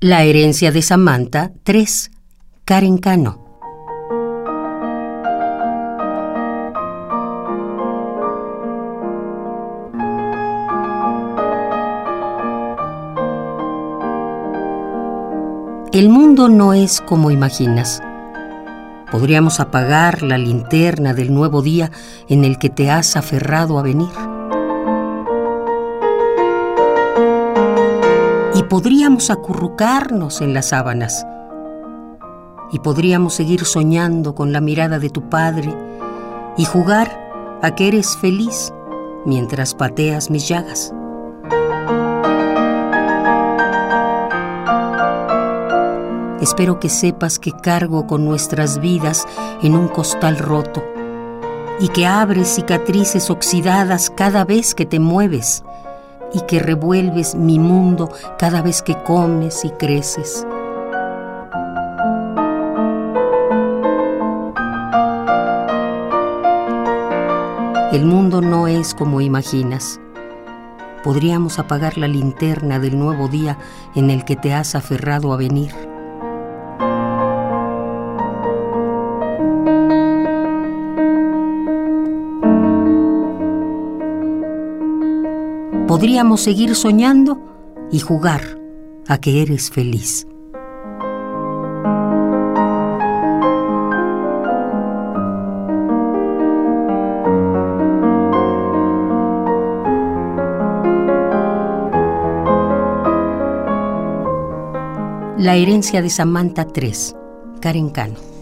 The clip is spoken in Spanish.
La herencia de Samantha 3. Karen Cano. El mundo no es como imaginas. Podríamos apagar la linterna del nuevo día en el que te has aferrado a venir. Podríamos acurrucarnos en las sábanas. Y podríamos seguir soñando con la mirada de tu padre y jugar a que eres feliz mientras pateas mis llagas. Espero que sepas que cargo con nuestras vidas en un costal roto y que abres cicatrices oxidadas cada vez que te mueves y que revuelves mi mundo cada vez que comes y creces. El mundo no es como imaginas. Podríamos apagar la linterna del nuevo día en el que te has aferrado a venir. Podríamos seguir soñando y jugar a que eres feliz. La herencia de Samantha 3, Karen Cano.